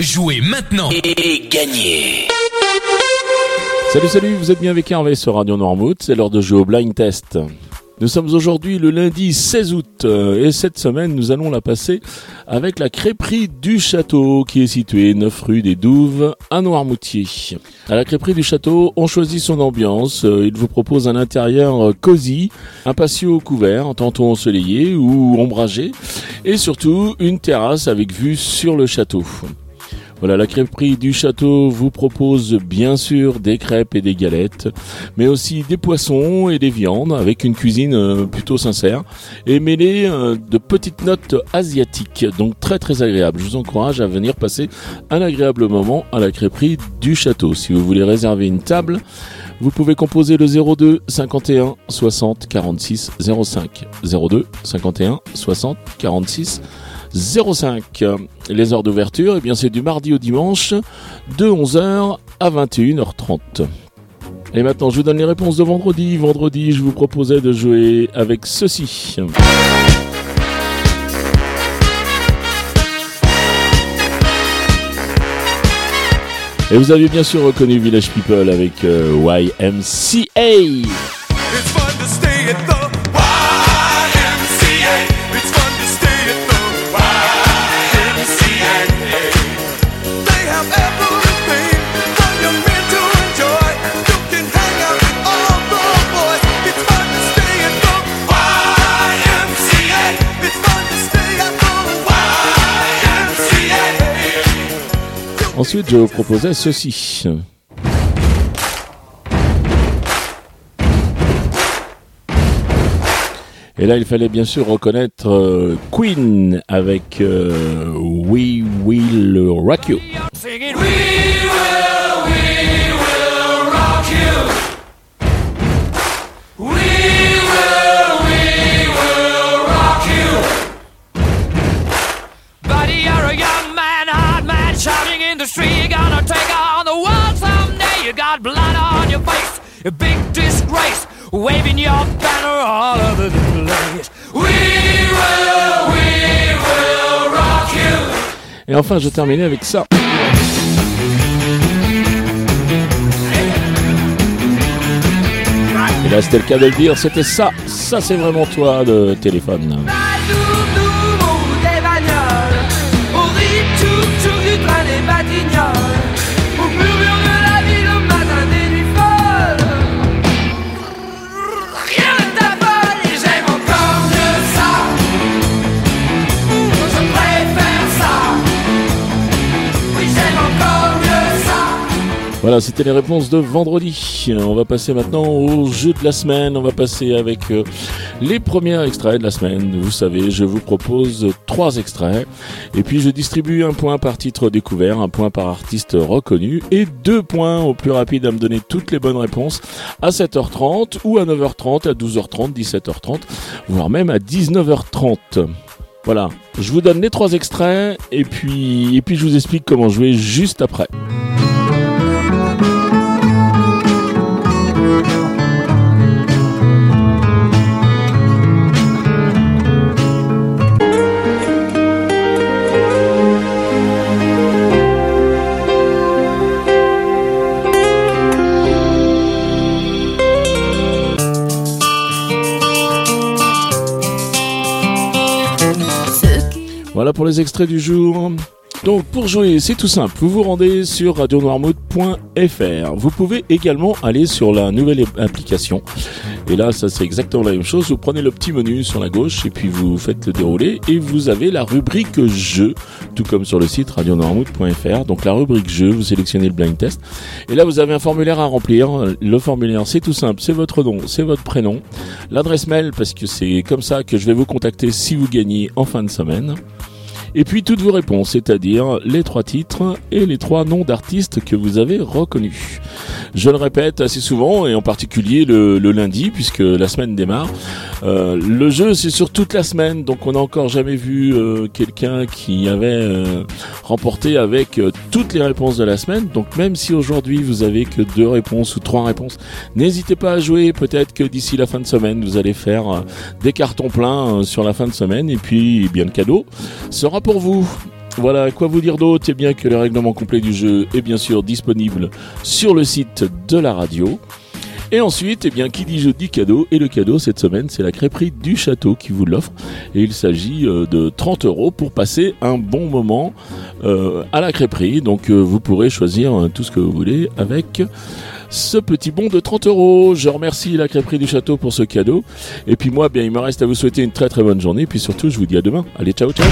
Jouez maintenant et gagnez Salut salut, vous êtes bien avec Hervé sur Radio Noirmouth, c'est l'heure de jouer au blind test. Nous sommes aujourd'hui le lundi 16 août euh, et cette semaine nous allons la passer avec la crêperie du château qui est située 9 rue des Douves à Noirmoutier. À la crêperie du château, on choisit son ambiance, euh, il vous propose un intérieur euh, cosy, un patio couvert, tantôt ensoleillé ou ombragé et surtout une terrasse avec vue sur le château. Voilà, la crêperie du château vous propose bien sûr des crêpes et des galettes, mais aussi des poissons et des viandes avec une cuisine euh, plutôt sincère et mêlée euh, de petites notes asiatiques, donc très très agréable. Je vous encourage à venir passer un agréable moment à la crêperie du château. Si vous voulez réserver une table, vous pouvez composer le 02 51 60 46 05 02 51 60 46 05. Les heures d'ouverture, eh bien c'est du mardi au dimanche de 11h à 21h30. Et maintenant, je vous donne les réponses de vendredi. Vendredi, je vous proposais de jouer avec ceci. Et vous avez bien sûr reconnu Village People avec euh, YMCA. Ensuite, je vous proposais ceci. Et là, il fallait bien sûr reconnaître euh, Queen avec euh, We Will Rock You. Et enfin, je terminais avec ça. Et là, c'était le cas de le dire, c'était ça. Ça, c'est vraiment toi de téléphone. Voilà, c'était les réponses de vendredi. On va passer maintenant au jeu de la semaine. On va passer avec euh, les premiers extraits de la semaine. Vous savez, je vous propose trois extraits. Et puis je distribue un point par titre découvert, un point par artiste reconnu et deux points au plus rapide à me donner toutes les bonnes réponses à 7h30 ou à 9h30, à 12h30, 17h30, voire même à 19h30. Voilà, je vous donne les trois extraits et puis, et puis je vous explique comment jouer juste après. Voilà pour les extraits du jour. Donc pour jouer, c'est tout simple. Vous vous rendez sur radionoirmouth.fr. Vous pouvez également aller sur la nouvelle application. Et là, ça c'est exactement la même chose. Vous prenez le petit menu sur la gauche et puis vous faites le dérouler et vous avez la rubrique jeu, tout comme sur le site radionoirmouth.fr. Donc la rubrique jeu, vous sélectionnez le blind test. Et là, vous avez un formulaire à remplir. Le formulaire, c'est tout simple. C'est votre nom, c'est votre prénom, l'adresse mail parce que c'est comme ça que je vais vous contacter si vous gagnez en fin de semaine. Et puis toutes vos réponses, c'est-à-dire les trois titres et les trois noms d'artistes que vous avez reconnus. Je le répète assez souvent, et en particulier le, lundi, puisque la semaine démarre. Euh, le jeu, c'est sur toute la semaine, donc on n'a encore jamais vu euh, quelqu'un qui avait euh, remporté avec toutes les réponses de la semaine. Donc même si aujourd'hui vous avez que deux réponses ou trois réponses, n'hésitez pas à jouer. Peut-être que d'ici la fin de semaine, vous allez faire des cartons pleins sur la fin de semaine, et puis bien le cadeau sera pour vous. Voilà, quoi vous dire d'autre? Eh bien que le règlement complet du jeu est bien sûr disponible sur le site de la radio. Et ensuite, eh bien, qui dit jeu dit cadeau. Et le cadeau cette semaine, c'est la crêperie du château qui vous l'offre. Et il s'agit euh, de 30 euros pour passer un bon moment euh, à la crêperie. Donc euh, vous pourrez choisir tout ce que vous voulez avec ce petit bon de 30 euros. Je remercie la crêperie du château pour ce cadeau. Et puis moi, bien, il me reste à vous souhaiter une très très bonne journée. Et puis surtout, je vous dis à demain. Allez, ciao, ciao.